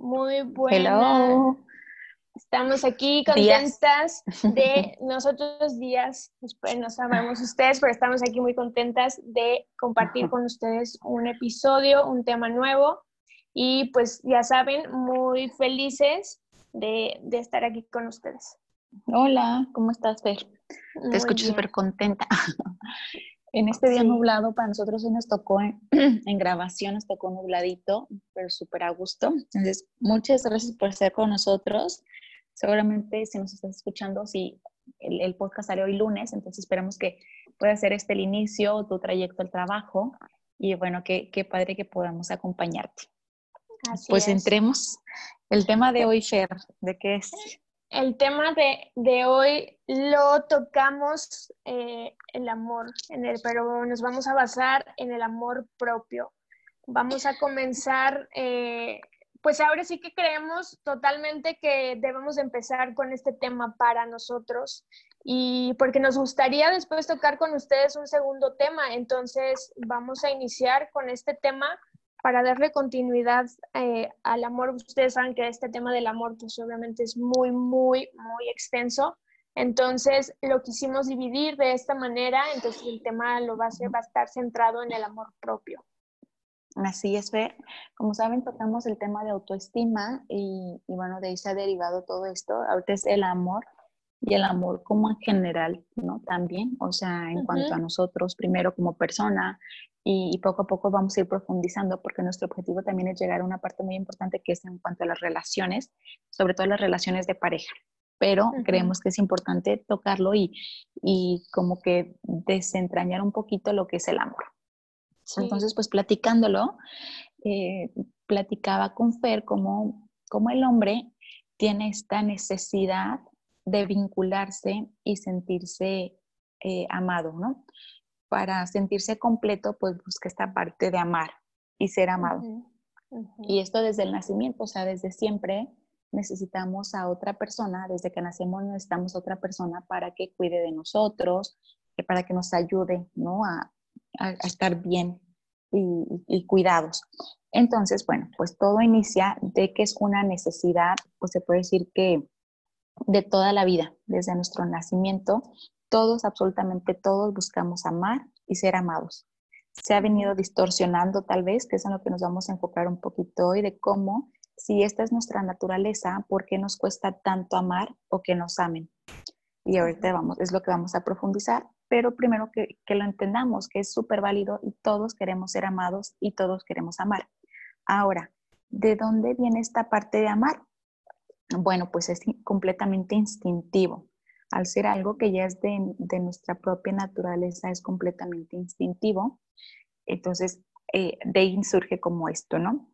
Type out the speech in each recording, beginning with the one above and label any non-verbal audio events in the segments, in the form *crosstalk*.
Muy buena. Estamos aquí contentas de *laughs* nosotros días, después no sabemos ustedes, pero estamos aquí muy contentas de compartir con ustedes un episodio, un tema nuevo y pues ya saben, muy felices de, estar aquí con ustedes. Hola, ¿cómo estás, Fer? Te escucho súper contenta. *laughs* En este día nublado, para nosotros hoy nos tocó *clears throat* en, grabación, nos tocó nubladito, pero súper a gusto. Entonces, muchas gracias por estar con nosotros. Seguramente si nos estás escuchando, si el, podcast sale hoy lunes, entonces esperamos que pueda ser este el inicio, tu trayecto al trabajo. Y bueno, qué, qué padre que podamos acompañarte. pues entremos. El tema de hoy, Fer, ¿de qué es? El tema de, hoy lo tocamos eh, el amor, en el, pero nos vamos a basar en el amor propio. Vamos a comenzar, eh, pues ahora sí que creemos totalmente que debemos empezar con este tema para nosotros y porque nos gustaría después tocar con ustedes un segundo tema. Entonces vamos a iniciar con este tema para darle continuidad eh, al amor, ustedes saben que este tema del amor, pues obviamente es muy, muy, muy extenso. Entonces lo quisimos dividir de esta manera, entonces el tema lo va a, ser, va a estar centrado en el amor propio. Así es, Fer. Como saben, tocamos el tema de autoestima y, y, bueno, de ahí se ha derivado todo esto. Ahorita es el amor y el amor como en general, ¿no? También, o sea, en cuanto a nosotros, primero como persona, y, poco a poco vamos a ir profundizando porque nuestro objetivo también es llegar a una parte muy importante que es en cuanto a las relaciones, sobre todo las relaciones de pareja. Pero creemos que es importante tocarlo y, y, como que desentrañar un poquito lo que es el amor. Entonces, pues platicándolo, eh, platicaba con Fer como, como el hombre tiene esta necesidad de vincularse y sentirse eh, amado, ¿no? Para sentirse completo, pues busca esta parte de amar y ser amado. Y esto desde el nacimiento, o sea, desde siempre necesitamos a otra persona, desde que nacemos necesitamos a otra persona para que cuide de nosotros, para que nos ayude, ¿no? A, estar bien y, y, cuidados. Entonces, bueno, pues todo inicia de que es una necesidad, pues se puede decir que de toda la vida, desde nuestro nacimiento, todos, absolutamente todos, buscamos amar y ser amados. Se ha venido distorsionando tal vez, que es en lo que nos vamos a enfocar un poquito hoy, de cómo, si esta es nuestra naturaleza, ¿por qué nos cuesta tanto amar o que nos amen? Y ahorita vamos, es lo que vamos a profundizar, pero primero que, que lo entendamos, que es súper válido y todos queremos ser amados y todos queremos amar. Ahora, ¿de dónde viene esta parte de amar? Bueno, pues es completamente instintivo al ser algo que ya es de, nuestra propia naturaleza, es completamente instintivo. Entonces, eh, de ahí surge como esto, ¿no?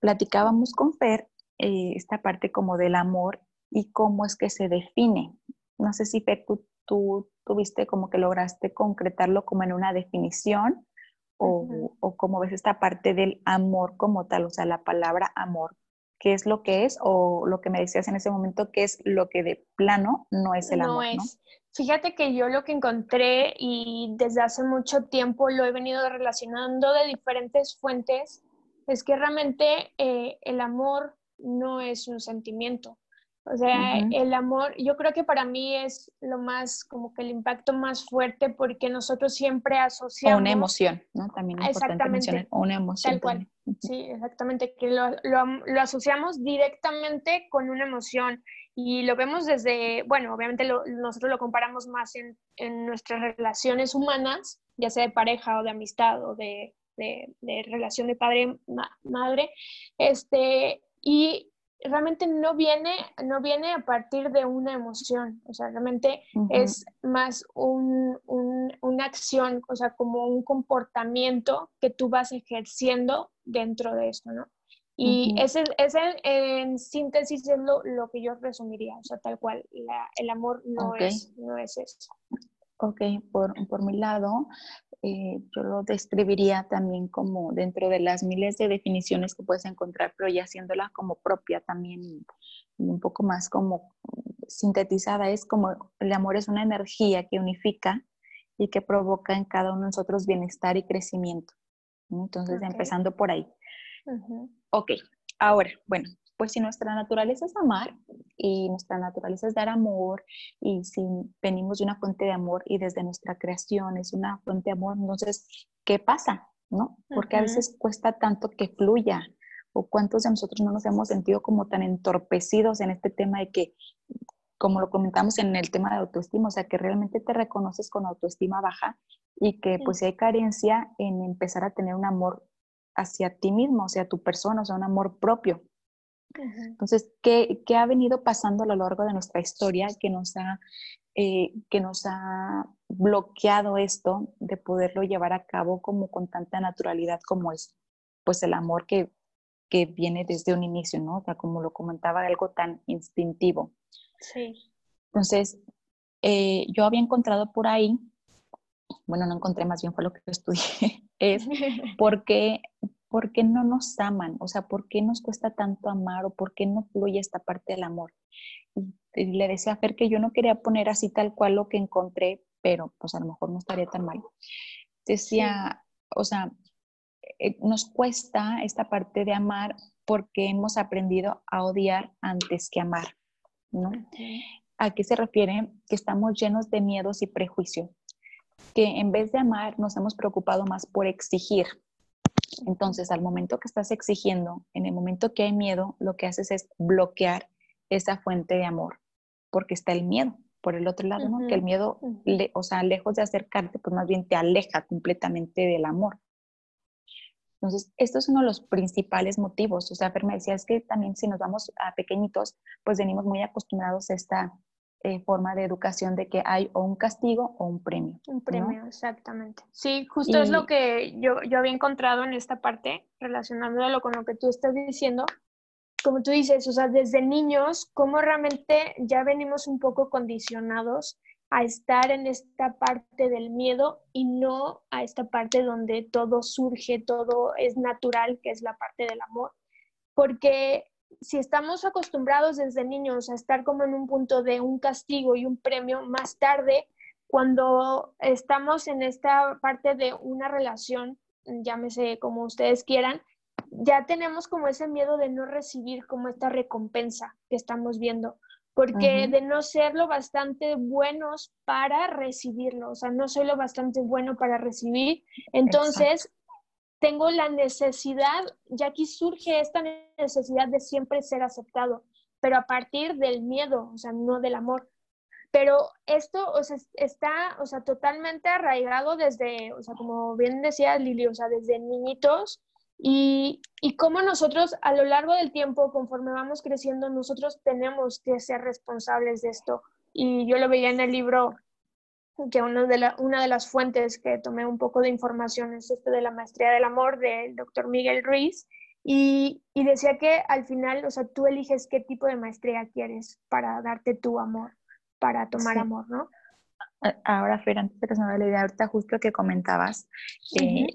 Platicábamos con Fer eh, esta parte como del amor y cómo es que se define. No sé si Fer, tú, tuviste como que lograste concretarlo como en una definición o, o cómo ves esta parte del amor como tal, o sea, la palabra amor, qué es lo que es o lo que me decías en ese momento, qué es lo que de plano no es el amor. No es. Fíjate que yo lo que encontré y desde hace mucho tiempo lo he venido relacionando de diferentes fuentes, es que realmente eh, el amor no es un sentimiento. O sea, el amor, yo creo que para mí es lo más, como que el impacto más fuerte porque nosotros siempre asociamos... O una emoción, ¿no? También es mencionar, una emoción. Tal cual. Sí, exactamente, que lo, lo, lo, asociamos directamente con una emoción y lo vemos desde, bueno, obviamente nosotros lo comparamos más en, en, nuestras relaciones humanas, ya sea de pareja o de amistad o de, de, de relación de padre-madre, este, y realmente no viene, no viene a partir de una emoción, o sea, realmente es más un, una acción, o sea, como un comportamiento que tú vas ejerciendo dentro de esto, ¿no? Y ese, ese, en síntesis es lo, lo, que yo resumiría, o sea, tal cual, la, el amor no, es, no es eso. Ok, por, por mi lado, eh, yo lo describiría también como dentro de las miles de definiciones que puedes encontrar, pero ya haciéndola como propia también y un poco más como sintetizada, es como el amor es una energía que unifica y que provoca en cada uno de nosotros bienestar y crecimiento. Entonces, empezando por ahí. Ok, ahora, bueno, pues si nuestra naturaleza es amar y nuestra naturaleza es dar amor y si venimos de una fuente de amor y desde nuestra creación es una fuente de amor, entonces, ¿qué pasa? ¿No? Porque a veces cuesta tanto que fluya o cuántos de nosotros no nos hemos sentido como tan entorpecidos en este tema de que como lo comentamos en el tema de autoestima, o sea, que realmente te reconoces con autoestima baja y que pues si hay carencia en empezar a tener un amor hacia ti mismo, hacia tu persona, o sea, un amor propio. Entonces, ¿qué, ¿qué, ha venido pasando a lo largo de nuestra historia que nos, ha, eh, que nos ha bloqueado esto de poderlo llevar a cabo como con tanta naturalidad como es pues el amor que, que viene desde un inicio, ¿no? O sea, como lo comentaba, algo tan instintivo. Sí. Entonces, eh, yo había encontrado por ahí, bueno, no encontré, más bien fue lo que *laughs* estudié, es *laughs* porque, ¿por qué no nos aman? O sea, ¿por qué nos cuesta tanto amar o por qué no fluye esta parte del amor? Y, le decía a Fer que yo no quería poner así tal cual lo que encontré, pero pues a lo mejor no estaría tan mal. Decía, o sea, eh, nos cuesta esta parte de amar porque hemos aprendido a odiar antes que amar. ¿no? ¿A qué se refiere? Que estamos llenos de miedos y prejuicios, que en vez de amar nos hemos preocupado más por exigir. Entonces, al momento que estás exigiendo, en el momento que hay miedo, lo que haces es bloquear esa fuente de amor, porque está el miedo por el otro lado, ¿no? Que el miedo, o sea, lejos de acercarte, pues más bien te aleja completamente del amor. Entonces, esto es uno de los principales motivos. O sea, Fer me decía, es que también si nos vamos a pequeñitos, pues venimos muy acostumbrados a esta eh, forma de educación de que hay o un castigo o un premio. Un premio, exactamente. Sí, justo es lo que yo, yo había encontrado en esta parte, relacionándolo con lo que tú estás diciendo. Como tú dices, o sea, desde niños, cómo realmente ya venimos un poco condicionados a estar en esta parte del miedo y no a esta parte donde todo surge, todo es natural, que es la parte del amor. Porque si estamos acostumbrados desde niños a estar como en un punto de un castigo y un premio, más tarde, cuando estamos en esta parte de una relación, llámese como ustedes quieran, ya tenemos como ese miedo de no recibir como esta recompensa que estamos viendo porque de no ser lo bastante buenos para recibirlo, o sea, no soy lo bastante bueno para recibir, entonces tengo la necesidad, ya aquí surge esta necesidad de siempre ser aceptado, pero a partir del miedo, o sea, no del amor. Pero esto, o sea, está, o sea, totalmente arraigado desde, o sea, como bien decía Lili, o sea, desde niñitos, y, y cómo nosotros a lo largo del tiempo, conforme vamos creciendo, nosotros tenemos que ser responsables de esto. Y yo lo veía en el libro, que una de, la, una de las fuentes que tomé un poco de información es este de la maestría del amor del doctor Miguel Ruiz. Y, y, decía que al final, o sea, tú eliges qué tipo de maestría quieres para darte tu amor, para tomar amor, ¿no? Ahora, Fer, antes de que se me la idea, ahorita justo que comentabas, eh,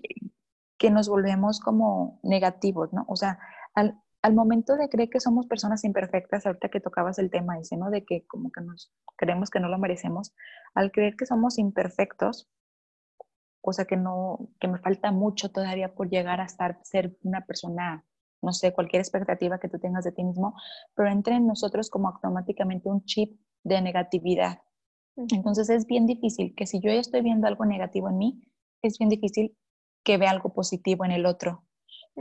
que nos volvemos como negativos, ¿no? O sea, al, al, momento de creer que somos personas imperfectas, ahorita que tocabas el tema ese, ¿no? De que como que nos creemos que no lo merecemos, al creer que somos imperfectos, o sea, que no, que me falta mucho todavía por llegar a estar, ser una persona, no sé, cualquier expectativa que tú tengas de ti mismo, pero entra en nosotros como automáticamente un chip de negatividad. Entonces es bien difícil que si yo ya estoy viendo algo negativo en mí, es bien difícil que ve algo positivo en el otro.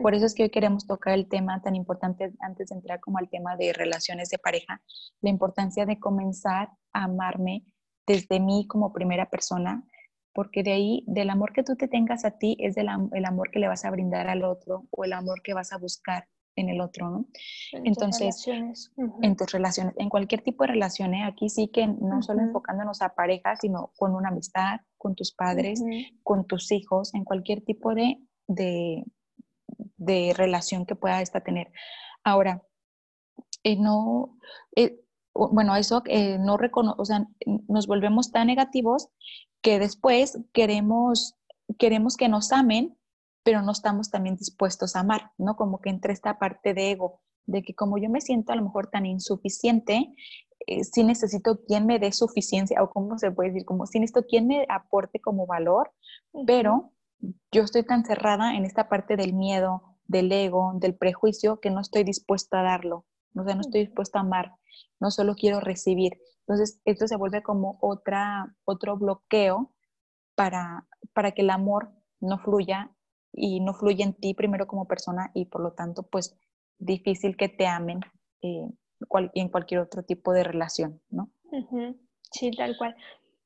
Por eso es que hoy queremos tocar el tema tan importante antes de entrar como al tema de relaciones de pareja, la importancia de comenzar a amarme desde mí como primera persona, porque de ahí, del amor que tú te tengas a ti, es del, el amor que le vas a brindar al otro o el amor que vas a buscar en el otro, ¿no? Entonces, en tus relaciones, en cualquier tipo de relaciones, aquí sí que no solo enfocándonos a pareja, sino con una amistad, con tus padres, con tus hijos, en cualquier tipo de, de, de relación que pueda esta tener. Ahora, eh, no, eh, bueno, eso eh, no reconoce, o sea, nos volvemos tan negativos que después queremos, queremos que nos amen, pero no estamos también dispuestos a amar, ¿no? Como que entre esta parte de ego, de que como yo me siento a lo mejor tan insuficiente, eh, sí necesito quien me dé suficiencia, o cómo se puede decir, como si necesito quien me aporte como valor, pero yo estoy tan cerrada en esta parte del miedo, del ego, del prejuicio, que no estoy dispuesta a darlo, o sea, no estoy dispuesta a amar, no solo quiero recibir. Entonces, esto se vuelve como otra, otro bloqueo para, para que el amor no fluya y no fluya en ti primero como persona y por lo tanto, pues difícil que te amen eh, en cualquier otro tipo de relación, ¿no? Sí, tal cual.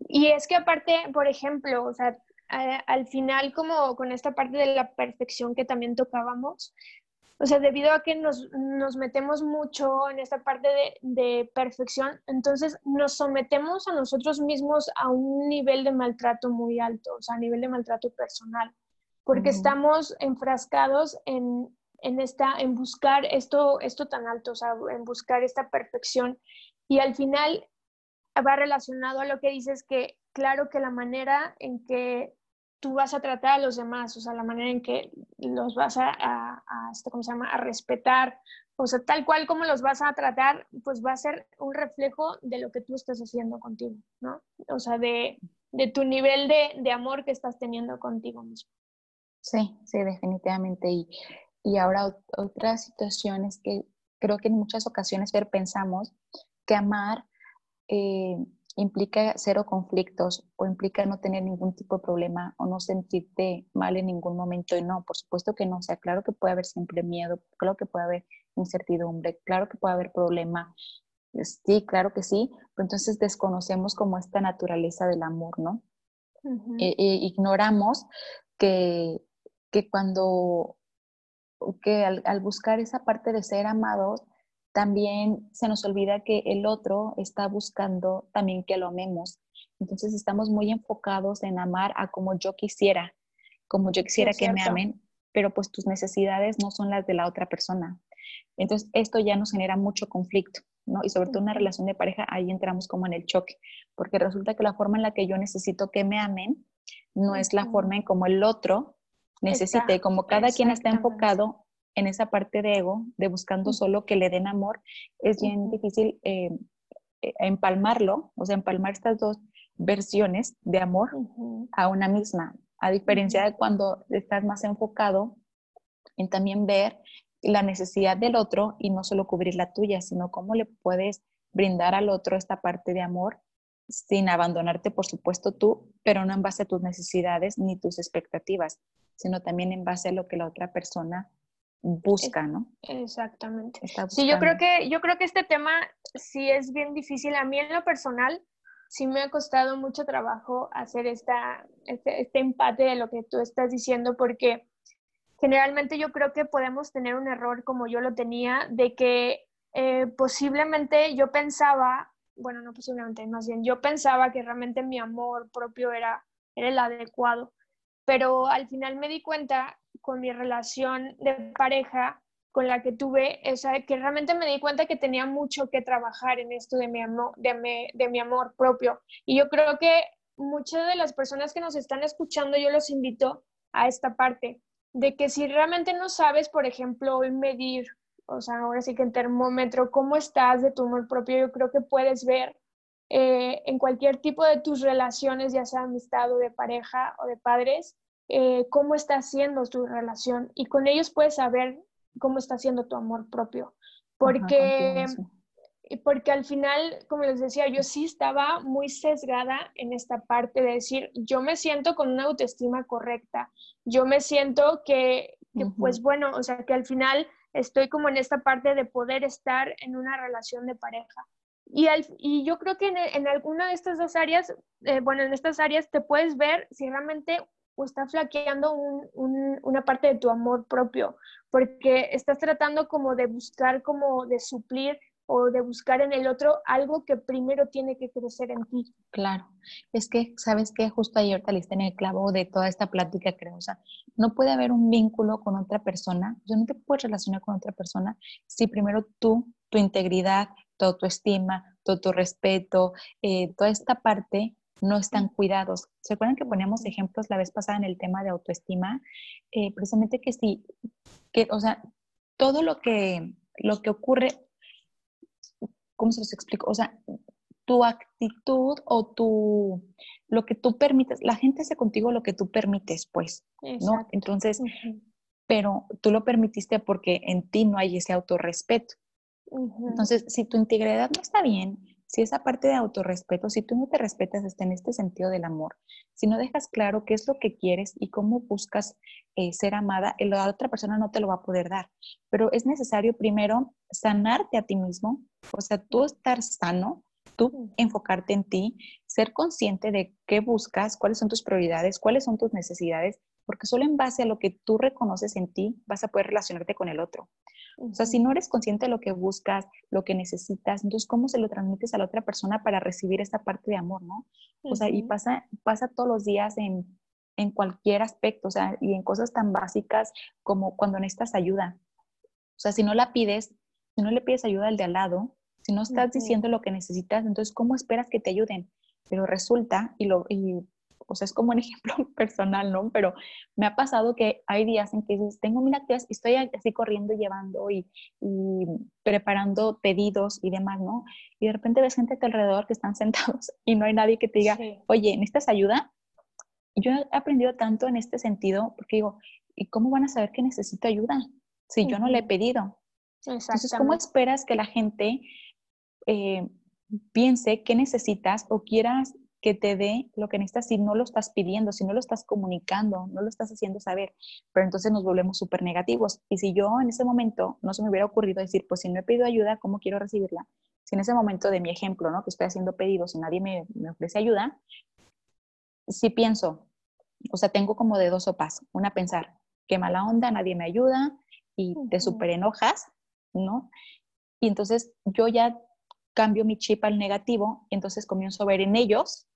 Y es que aparte, por ejemplo, o sea, al final como con esta parte de la perfección que también tocábamos, o sea, debido a que nos, nos metemos mucho en esta parte de, de, perfección, entonces nos sometemos a nosotros mismos a un nivel de maltrato muy alto, o sea, a nivel de maltrato personal, porque estamos enfrascados en, en, esta, en buscar esto, esto tan alto, o sea, en buscar esta perfección. Y al final va relacionado a lo que dices que, claro que la manera en que tú vas a tratar a los demás, o sea, la manera en que los vas a, a, este, ¿cómo se llama?, a respetar, o sea, tal cual como los vas a tratar, pues va a ser un reflejo de lo que tú estás haciendo contigo, ¿no? O sea, de, de tu nivel de, de, amor que estás teniendo contigo mismo. Sí, sí, definitivamente. Y, y ahora otras situaciones que creo que en muchas ocasiones pensamos que amar eh, implica cero conflictos o implica no tener ningún tipo de problema o no sentirte mal en ningún momento. Y no, por supuesto que no. O sea, claro que puede haber siempre miedo, claro que puede haber incertidumbre, claro que puede haber problema. Sí, claro que sí, pero entonces desconocemos como esta naturaleza del amor, ¿no? E, e ignoramos que, que cuando, que al, al buscar esa parte de ser amados, también se nos olvida que el otro está buscando también que lo amemos. Entonces estamos muy enfocados en amar a como yo quisiera, como yo quisiera que me amen, pero pues tus necesidades no son las de la otra persona. Entonces esto ya nos genera mucho conflicto, ¿no? Y sobre todo en una relación de pareja, ahí entramos como en el choque, porque resulta que la forma en la que yo necesito que me amen no es la forma en como el otro necesita, y como cada quien está enfocado en esa parte de ego, de buscando solo que le den amor, es bien difícil eh, eh, empalmarlo, o sea, empalmar estas dos versiones de amor a una misma, a diferencia de cuando estás más enfocado en también ver la necesidad del otro y no solo cubrir la tuya, sino cómo le puedes brindar al otro esta parte de amor sin abandonarte, por supuesto, tú, pero no en base a tus necesidades ni tus expectativas, sino también en base a lo que la otra persona busca, ¿no? Exactamente. Sí, yo creo que yo creo que este tema sí es bien difícil. A mí en lo personal sí me ha costado mucho trabajo hacer esta, este, este empate de lo que tú estás diciendo porque generalmente yo creo que podemos tener un error como yo lo tenía de que eh, posiblemente yo pensaba, bueno, no posiblemente, más bien yo pensaba que realmente mi amor propio era, era el adecuado, pero al final me di cuenta con mi relación de pareja con la que tuve, o sea, que realmente me di cuenta que tenía mucho que trabajar en esto de mi, amor, de, de mi amor propio. Y yo creo que muchas de las personas que nos están escuchando, yo los invito a esta parte, de que si realmente no sabes, por ejemplo, hoy medir, o sea, ahora sí que en termómetro, cómo estás de tu amor propio, yo creo que puedes ver eh, en cualquier tipo de tus relaciones, ya sea amistad o de pareja o de padres, eh, cómo está siendo tu relación y con ellos puedes saber cómo está siendo tu amor propio. Porque, porque al final, como les decía, yo sí estaba muy sesgada en esta parte de decir, yo me siento con una autoestima correcta, yo me siento que, pues bueno, o sea, que al final estoy como en esta parte de poder estar en una relación de pareja. Y, y yo creo que en, alguna de estas dos áreas, eh, bueno, en estas áreas te puedes ver si realmente o está flaqueando una parte de tu amor propio, porque estás tratando como de buscar, como de suplir o de buscar en el otro algo que primero tiene que crecer en ti. Claro, es que, ¿sabes qué? Justo ayer te liste en el clavo de toda esta plática, creo, o sea, no puede haber un vínculo con otra persona, o sea, no te puedes relacionar con otra persona si primero tú, tu integridad, tu autoestima, todo tu respeto, eh, toda esta parte no están cuidados. ¿Se acuerdan que poníamos ejemplos la vez pasada en el tema de autoestima? Eh, precisamente que sí, que, o sea, todo lo que, lo que ocurre, ¿cómo se los explico? O sea, tu actitud o tu, lo que tú permites, la gente hace contigo lo que tú permites, pues, ¿no? Entonces, pero tú lo permitiste porque en ti no hay ese autorrespeto. Entonces, si tu integridad no está bien, si esa parte de autorrespeto, si tú no te respetas está en este sentido del amor, si no dejas claro qué es lo que quieres y cómo buscas eh, ser amada, la otra persona no te lo va a poder dar. Pero es necesario primero sanarte a ti mismo, o sea, tú estar sano, tú enfocarte en ti, ser consciente de qué buscas, cuáles son tus prioridades, cuáles son tus necesidades, porque solo en base a lo que tú reconoces en ti vas a poder relacionarte con el otro. O sea, si no eres consciente de lo que buscas, lo que necesitas, entonces, ¿cómo se lo transmites a la otra persona para recibir esta parte de amor, no? O sea, y pasa, pasa todos los días en, en cualquier aspecto, o sea, y en cosas tan básicas como cuando necesitas ayuda. O sea, si no la pides, si no le pides ayuda al de al lado, si no estás diciendo lo que necesitas, entonces, ¿cómo esperas que te ayuden? Pero resulta, y, lo, y o sea, es como un *laughs* ejemplo personal, ¿no? Pero me ha pasado que hay días en que dices, tengo mil actividades y estoy así corriendo, llevando y, preparando pedidos y demás, ¿no? Y de repente ves gente a tu alrededor que están *laughs* sentados y no hay nadie que te diga, oye, ¿necesitas ayuda? Yo he aprendido tanto en este sentido porque digo, ¿y cómo van a saber que necesito ayuda si yo no le he pedido? Entonces, ¿cómo esperas que la gente eh, piense qué necesitas o quieras que te dé lo que necesitas si no lo estás pidiendo, si no lo estás comunicando, no lo estás haciendo saber. Pero entonces nos volvemos súper negativos. Y si yo en ese momento no se me hubiera ocurrido decir, pues si no he pedido ayuda, ¿cómo quiero recibirla? Si en ese momento de mi ejemplo, ¿no? Que estoy haciendo pedidos y nadie me, me ofrece ayuda, si pienso, o sea, tengo como de dos sopas. Una, pensar, qué mala onda, nadie me ayuda y te súper enojas, ¿no? Y entonces yo ya cambio mi chip al negativo, entonces comienzo a ver en ellos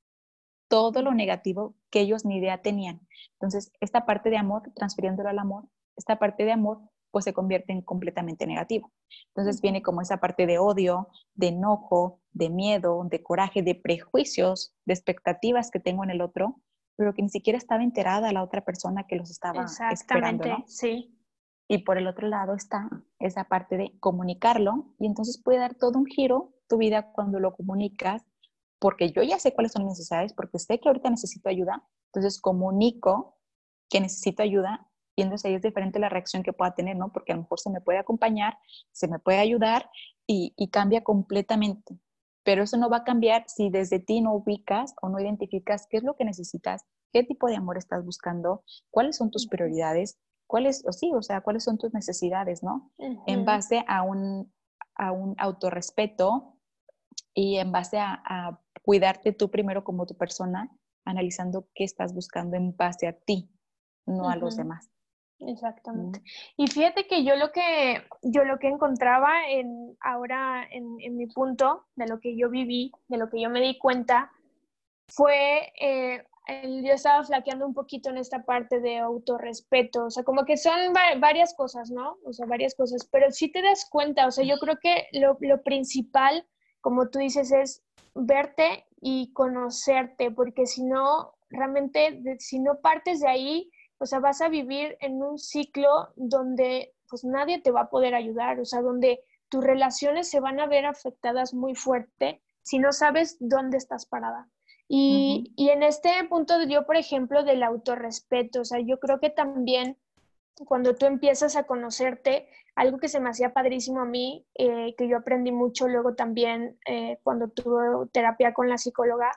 todo lo negativo que ellos ni idea tenían. Entonces, esta parte de amor, transfiriéndolo al amor, esta parte de amor, pues se convierte en completamente negativo. Entonces viene como esa parte de odio, de enojo, de miedo, de coraje, de prejuicios, de expectativas que tengo en el otro, pero que ni siquiera estaba enterada la otra persona que los estaba Exactamente, esperando, sí. Y por el otro lado está esa parte de comunicarlo y entonces puede dar todo un giro tu vida cuando lo comunicas porque yo ya sé cuáles son mis necesidades, porque sé que ahorita necesito ayuda, entonces comunico que necesito ayuda y entonces ahí es diferente la reacción que pueda tener, ¿no? Porque a lo mejor se me puede acompañar, se me puede ayudar y, y cambia completamente. Pero eso no va a cambiar si desde ti no ubicas o no identificas qué es lo que necesitas, qué tipo de amor estás buscando, cuáles son tus prioridades, cuáles, o sí, o sea, cuáles son tus necesidades, ¿no? En base a un, a un autorrespeto y en base a, cuidarte tú primero como tu persona, analizando qué estás buscando en base a ti, no a los demás. Exactamente. Y fíjate que yo lo que yo lo que encontraba en ahora en, mi punto de lo que yo viví, de lo que yo me di cuenta, fue eh, yo estaba flaqueando un poquito en esta parte de autorrespeto, o sea, como que son varias cosas, ¿no? O sea, varias cosas, pero si te das cuenta, o sea, yo creo que lo, lo principal como tú dices, es verte y conocerte, porque si no, realmente, si no partes de ahí, o sea, vas a vivir en un ciclo donde pues nadie te va a poder ayudar, o sea, donde tus relaciones se van a ver afectadas muy fuerte si no sabes dónde estás parada. Y, y en este punto yo, por ejemplo, del autorrespeto, o sea, yo creo que también cuando tú empiezas a conocerte, algo que se me hacía padrísimo a mí, eh, que yo aprendí mucho luego también eh, cuando tuve terapia con la psicóloga,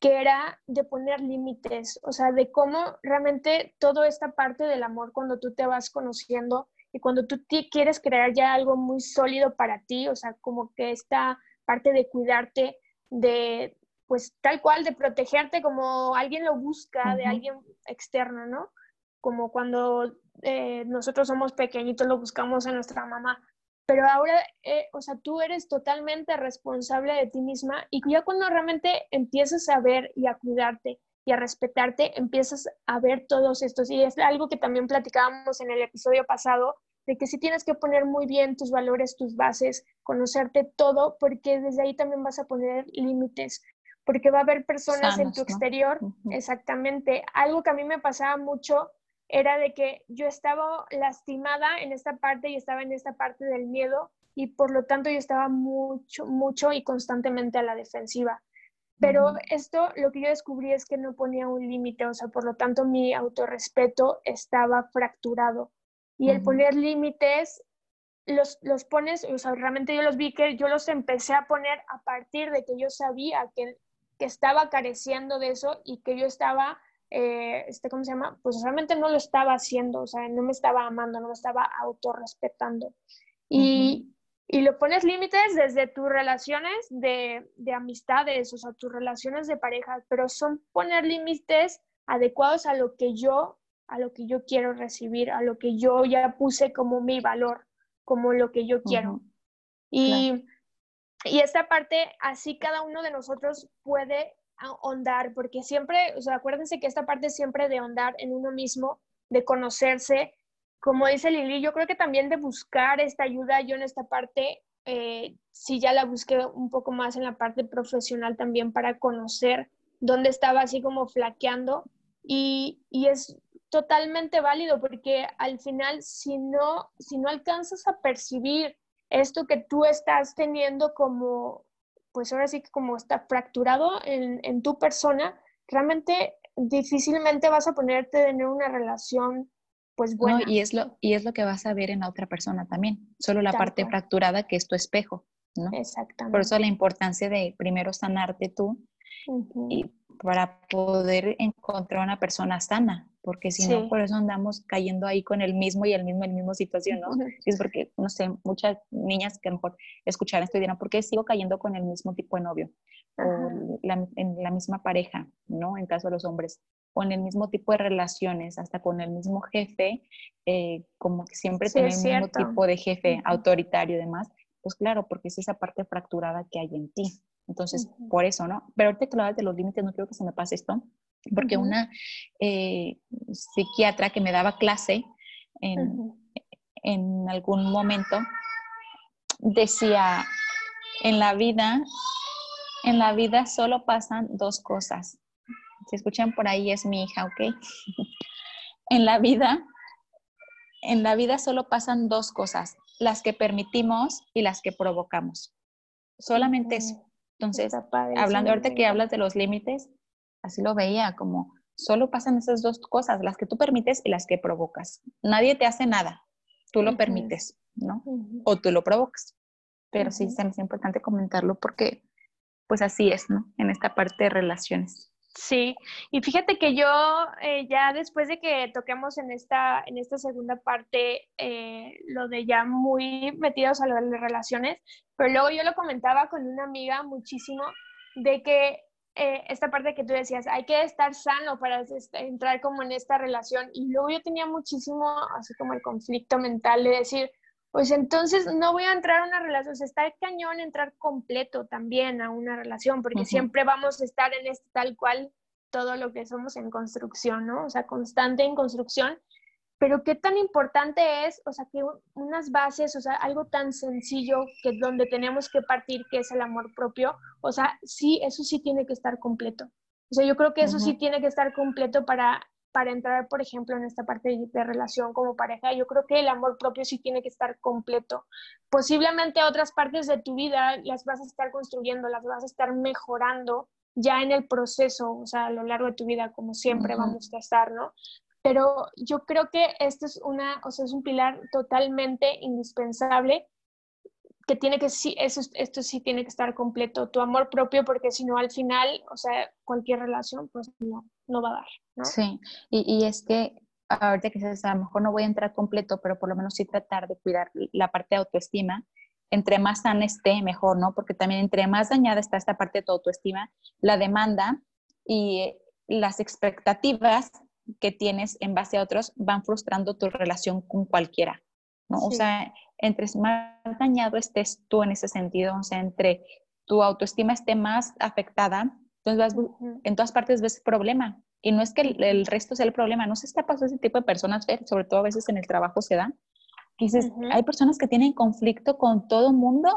que era de poner límites, o sea, de cómo realmente toda esta parte del amor, cuando tú te vas conociendo y cuando tú quieres crear ya algo muy sólido para ti, o sea, como que esta parte de cuidarte, de, pues tal cual, de protegerte como alguien lo busca, de alguien externo, ¿no? Como cuando eh, nosotros somos pequeñitos, lo buscamos en nuestra mamá, pero ahora, eh, o sea, tú eres totalmente responsable de ti misma y ya cuando realmente empiezas a ver y a cuidarte y a respetarte, empiezas a ver todos estos. Y es algo que también platicábamos en el episodio pasado, de que sí tienes que poner muy bien tus valores, tus bases, conocerte todo, porque desde ahí también vas a poner límites, porque va a haber personas en tu exterior, exactamente. Algo que a mí me pasaba mucho era de que yo estaba lastimada en esta parte y estaba en esta parte del miedo y por lo tanto yo estaba mucho, mucho y constantemente a la defensiva. Pero esto lo que yo descubrí es que no ponía un límite, o sea, por lo tanto mi autorrespeto estaba fracturado. Y el poner límites, los, los pones, o sea, realmente yo los vi que yo los empecé a poner a partir de que yo sabía que, que estaba careciendo de eso y que yo estaba eh, este, ¿cómo se llama? Pues realmente no lo estaba haciendo, o sea, no me estaba amando, no me estaba autorrespetando. Y, y lo pones límites desde tus relaciones de, de, amistades, o sea, tus relaciones de pareja, pero son poner límites adecuados a lo que yo, a lo que yo quiero recibir, a lo que yo ya puse como mi valor, como lo que yo quiero. Y, y esta parte, así cada uno de nosotros puede ahondar, porque siempre, o sea, acuérdense que esta parte siempre de ahondar en uno mismo, de conocerse, como dice Lili, yo creo que también de buscar esta ayuda, yo en esta parte, eh, sí ya la busqué un poco más en la parte profesional también para conocer dónde estaba así como flaqueando y, y es totalmente válido porque al final si no, si no alcanzas a percibir esto que tú estás teniendo como, pues ahora sí que como está fracturado en, tu persona, realmente difícilmente vas a ponerte a tener una relación pues buena. y, es lo, y es lo que vas a ver en la otra persona también, solo la parte fracturada que es tu espejo, ¿no? Exactamente. Por eso la importancia de primero sanarte tú y para poder encontrar una persona sana, porque si no, por eso andamos cayendo ahí con el mismo y el mismo, el mismo situación, ¿no? Es porque, no sé, muchas niñas que a lo mejor escucharan esto dirán, ¿por qué sigo cayendo con el mismo tipo de novio? O en la misma pareja, ¿no? En caso de los hombres, o en el mismo tipo de relaciones, hasta con el mismo jefe, eh, como que siempre tiene el mismo tipo de jefe autoritario y demás, pues claro, porque es esa parte fracturada que hay en ti. Entonces, por eso, ¿no? Pero ahorita que hablas de los límites, no quiero que se me pase esto, porque una eh, psiquiatra que me daba clase en, en algún momento decía, en la vida, en la vida solo pasan dos cosas. Si escuchan por ahí es mi hija, ¿ok? *laughs* en la vida, en la vida solo pasan dos cosas, las que permitimos y las que provocamos. Solamente eso. Entonces, hablando ahorita que hablas de los límites, así lo veía, como solo pasan esas dos cosas, las que tú permites y las que provocas. Nadie te hace nada, tú lo permites, ¿no? O tú lo provocas. Pero sí, es importante comentarlo porque, pues así es, ¿no? En esta parte de relaciones. Sí, y fíjate que yo eh, ya después de que toquemos en esta, en esta segunda parte eh, lo de ya muy metidos a lo de las relaciones, pero luego yo lo comentaba con una amiga muchísimo de que eh, esta parte que tú decías, hay que estar sano para entrar como en esta relación. Y luego yo tenía muchísimo así como el conflicto mental de decir, pues entonces no voy a entrar a una relación, o sea, está cañón entrar completo también a una relación, porque siempre vamos a estar en este tal cual todo lo que somos en construcción, ¿no? O sea, constante en construcción, pero qué tan importante es, o sea, que unas bases, o sea, algo tan sencillo que donde tenemos que partir, que es el amor propio, o sea, sí, eso sí tiene que estar completo. O sea, yo creo que eso sí tiene que estar completo para para entrar, por ejemplo, en esta parte de, relación como pareja, yo creo que el amor propio sí tiene que estar completo. Posiblemente otras partes de tu vida las vas a estar construyendo, las vas a estar mejorando ya en el proceso, o sea, a lo largo de tu vida, como siempre vamos a estar, ¿no? Pero yo creo que esto es una, o sea, es un pilar totalmente indispensable que tiene que, sí, eso, esto sí tiene que estar completo, tu amor propio, porque si no, al final, o sea, cualquier relación, pues no, no va a dar. ¿no? Sí, y, y es que ahorita que a lo mejor no voy a entrar completo, pero por lo menos sí tratar de cuidar la parte de autoestima. Entre más sana esté, mejor, ¿no? Porque también entre más dañada está esta parte de tu autoestima, la demanda y las expectativas que tienes en base a otros van frustrando tu relación con cualquiera. ¿no? O sea, entre más dañado estés tú en ese sentido, o sea, entre tu autoestima esté más afectada, entonces vas, en todas partes ves problema. Y no es que el, resto sea el problema, no se está pasando ese tipo de personas, sobre todo a veces en el trabajo se da. dices, hay personas que tienen conflicto con todo el mundo.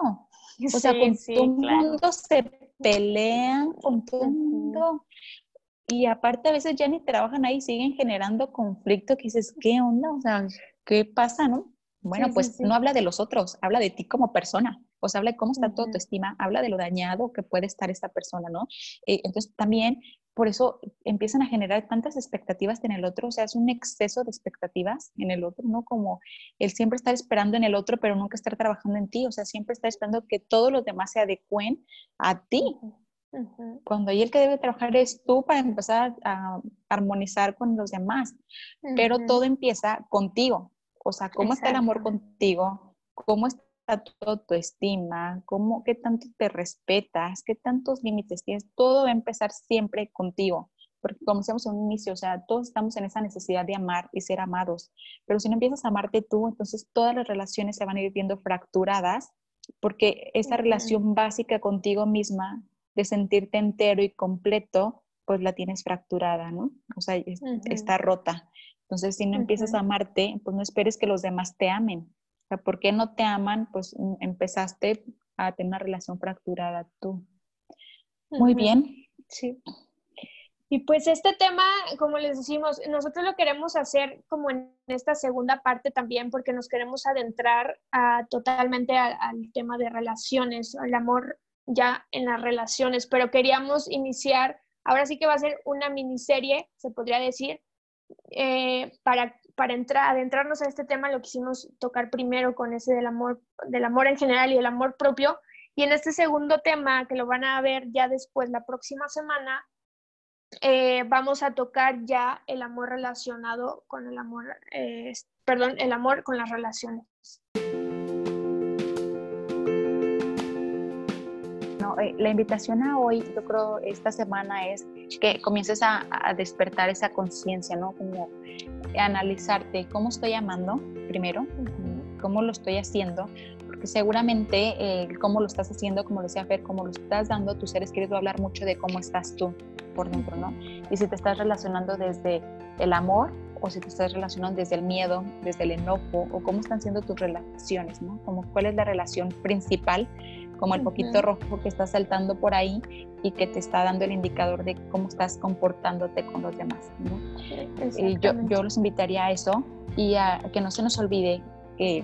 O sea, con todo el mundo se pelean, con todo el mundo. Y aparte a veces ya ni trabajan ahí, siguen generando conflicto que dices, ¿qué onda? O sea, ¿qué pasa, no? Bueno, pues no habla de los otros, habla de ti como persona. O sea, habla de cómo está tu autoestima, habla de lo dañado que puede estar esta persona, ¿no? Eh, entonces también por eso empiezan a generar tantas expectativas en el otro, o sea, es un exceso de expectativas en el otro, ¿no? Como el siempre estar esperando en el otro, pero nunca estar trabajando en ti, o sea, siempre estar esperando que todos los demás se adecuen a ti. Cuando ahí el que debe trabajar es tú para empezar a armonizar con los demás, pero todo empieza contigo, o sea, cómo está el amor contigo, cómo está tu autoestima, cómo, qué tanto te respetas, qué tantos límites tienes, todo va a empezar siempre contigo. Porque como decíamos en un inicio, o sea, todos estamos en esa necesidad de amar y ser amados. Pero si no empiezas a amarte tú, entonces todas las relaciones se van a ir viendo fracturadas porque esa relación básica contigo misma de sentirte entero y completo, pues la tienes fracturada, ¿no? O sea, está rota. Entonces, si no empiezas a amarte, pues no esperes que los demás te amen. O sea, ¿por qué no te aman? Pues mm, empezaste a tener una relación fracturada tú. Muy bien. Sí. Y pues este tema, como les decimos, nosotros lo queremos hacer como en esta segunda parte también, porque nos queremos adentrar a, totalmente al tema de relaciones, al amor ya en las relaciones, pero queríamos iniciar, ahora sí que va a ser una miniserie, se podría decir, eh, para, para entrar, adentrarnos a este tema lo quisimos tocar primero con ese del amor, del amor en general y el amor propio. Y en este segundo tema, que lo van a ver ya después, la próxima semana, eh, vamos a tocar ya el amor relacionado con el amor, eh, perdón, el amor con las relaciones. Eh, la invitación a hoy, yo creo, esta semana es que comiences a, despertar esa conciencia, ¿no? Como analizarte cómo estoy amando primero, cómo lo estoy haciendo, porque seguramente eh, cómo lo estás haciendo, como decía Fer, cómo lo estás dando a tus seres queridos, va a hablar mucho de cómo estás tú por dentro, ¿no? Y si te estás relacionando desde el amor o si te estás relacionando desde el miedo, desde el enojo, o cómo están siendo tus relaciones, ¿no? Como cuál es la relación principal como el poquito rojo que está saltando por ahí y que te está dando el indicador de cómo estás comportándote con los demás. Y yo, yo los invitaría a eso y a que no se nos olvide que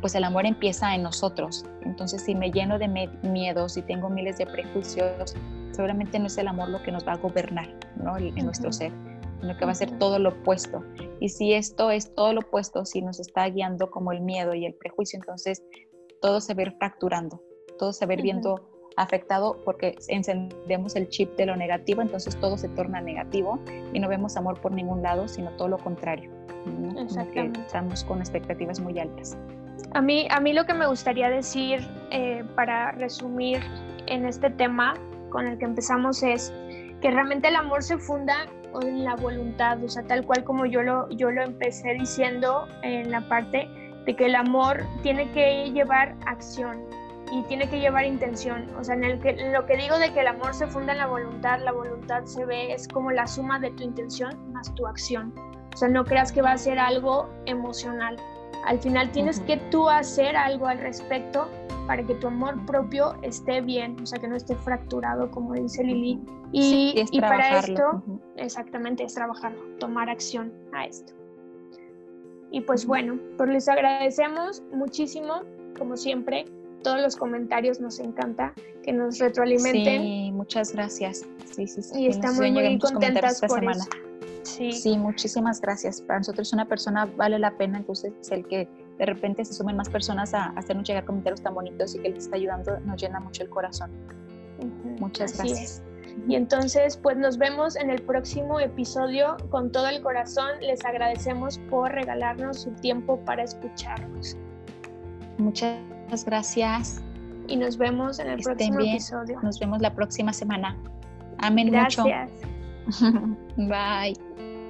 pues el amor empieza en nosotros. Entonces, si me lleno de miedos y tengo miles de prejuicios, seguramente no es el amor lo que nos va a gobernar ¿no? en nuestro ser, sino que va a ser todo lo opuesto. Y si esto es todo lo opuesto, si nos está guiando como el miedo y el prejuicio, entonces todo se va fracturando todo se ve viendo afectado porque encendemos el chip de lo negativo, entonces todo se torna negativo y no vemos amor por ningún lado, sino todo lo contrario. estamos con expectativas muy altas. A mí, a mí lo que me gustaría decir eh, para resumir en este tema con el que empezamos es que realmente el amor se funda en la voluntad, o sea, tal cual como yo lo, yo lo empecé diciendo en la parte de que el amor tiene que llevar acción, y tiene que llevar intención. O sea, en, el que, lo que digo de que el amor se funda en la voluntad, la voluntad se ve, es como la suma de tu intención más tu acción. O sea, no creas que va a ser algo emocional. Al final tienes que tú hacer algo al respecto para que tu amor propio esté bien, o sea, que no esté fracturado, como dice Lili. Y, y para esto, exactamente, es trabajarlo, tomar acción a esto. Y pues bueno, pues les agradecemos muchísimo, como siempre, todos los comentarios, nos encanta que nos retroalimenten. Sí, muchas gracias. Sí, sí, sí. Y estamos muy contentas por semana. Eso. Sí. sí, muchísimas gracias. Para nosotros una persona vale la pena, entonces el que de repente se sumen más personas a, hacernos llegar comentarios tan bonitos y que les está ayudando nos llena mucho el corazón. Muchas gracias. Y entonces, pues nos vemos en el próximo episodio con todo el corazón. Les agradecemos por regalarnos su tiempo para escucharnos. Muchas gracias. Y nos vemos en el próximo episodio. Nos vemos la próxima semana. Amén gracias. *laughs* Bye.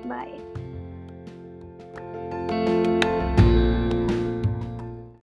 Bye.